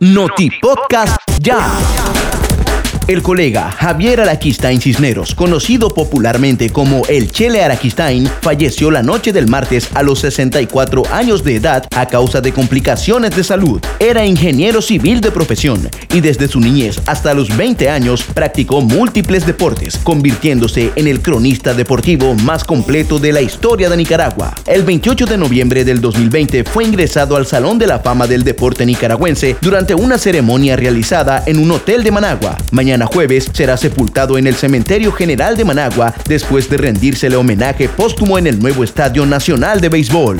Noti Podcast Ya. El colega Javier Araquistain Cisneros, conocido popularmente como el Chele Araquistain, falleció la noche del martes a los 64 años de edad a causa de complicaciones de salud. Era ingeniero civil de profesión y desde su niñez hasta los 20 años practicó múltiples deportes, convirtiéndose en el cronista deportivo más completo de la historia de Nicaragua. El 28 de noviembre del 2020 fue ingresado al Salón de la Fama del Deporte Nicaragüense durante una ceremonia realizada en un hotel de Managua. Mañana jueves será sepultado en el Cementerio General de Managua después de rendírsele homenaje póstumo en el nuevo Estadio Nacional de Béisbol.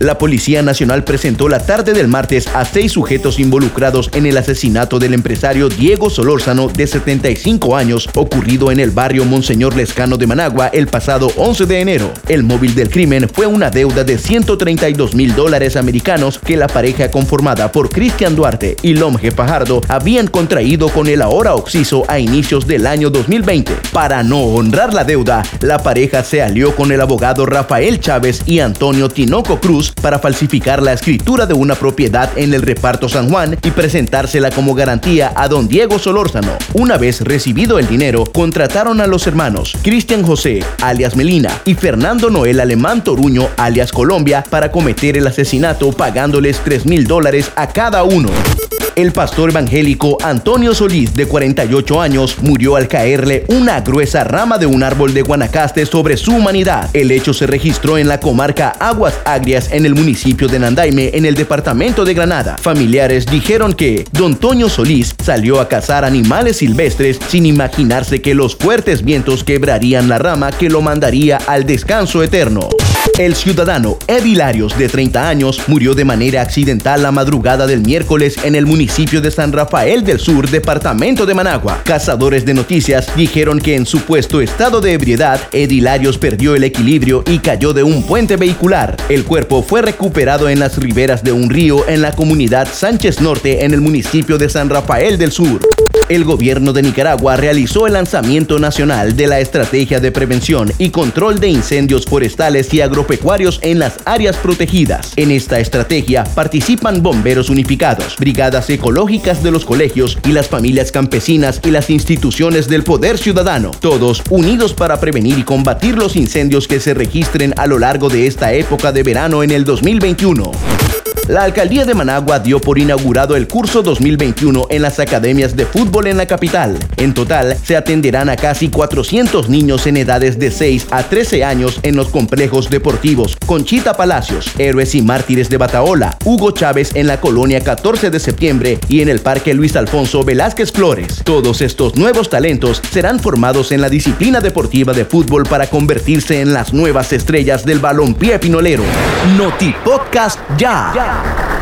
La Policía Nacional presentó la tarde del martes a seis sujetos involucrados en el asesinato del empresario Diego Solórzano, de 75 años, ocurrido en el barrio Monseñor Lescano de Managua el pasado 11 de enero. El móvil del crimen fue una deuda de 132 mil dólares americanos que la pareja conformada por Cristian Duarte y Lomge Pajardo habían contraído con el ahora Oxiso a inicios del año 2020. Para no honrar la deuda, la pareja se alió con el abogado Rafael Chávez y Antonio Tinoco Cruz para falsificar la escritura de una propiedad en el reparto San Juan y presentársela como garantía a don Diego Solórzano. Una vez recibido el dinero, contrataron a los hermanos Cristian José, alias Melina, y Fernando Noel Alemán Toruño, alias Colombia, para cometer el asesinato pagándoles 3 mil dólares a cada uno. El pastor evangélico Antonio Solís, de 48 años, murió al caerle una gruesa rama de un árbol de Guanacaste sobre su humanidad. El hecho se registró en la comarca Aguas Agrias, en el municipio de Nandaime, en el departamento de Granada. Familiares dijeron que don Toño Solís salió a cazar animales silvestres sin imaginarse que los fuertes vientos quebrarían la rama que lo mandaría al descanso eterno. El ciudadano Evilarios, de 30 años, murió de manera accidental la madrugada del miércoles en el municipio de San Rafael del Sur, departamento de Managua. Cazadores de noticias dijeron que en supuesto estado de ebriedad, Edilarios perdió el equilibrio y cayó de un puente vehicular. El cuerpo fue recuperado en las riberas de un río en la comunidad Sánchez Norte, en el municipio de San Rafael del Sur el gobierno de Nicaragua realizó el lanzamiento nacional de la Estrategia de Prevención y Control de Incendios Forestales y Agropecuarios en las áreas protegidas. En esta estrategia participan bomberos unificados, brigadas ecológicas de los colegios y las familias campesinas y las instituciones del poder ciudadano, todos unidos para prevenir y combatir los incendios que se registren a lo largo de esta época de verano en el 2021. La alcaldía de Managua dio por inaugurado el curso 2021 en las academias de fútbol en la capital. En total, se atenderán a casi 400 niños en edades de 6 a 13 años en los complejos deportivos Conchita Palacios, Héroes y Mártires de Bataola, Hugo Chávez en la colonia 14 de septiembre y en el Parque Luis Alfonso Velázquez Flores. Todos estos nuevos talentos serán formados en la disciplina deportiva de fútbol para convertirse en las nuevas estrellas del balompié pinolero. Noti Podcast ya. Stop.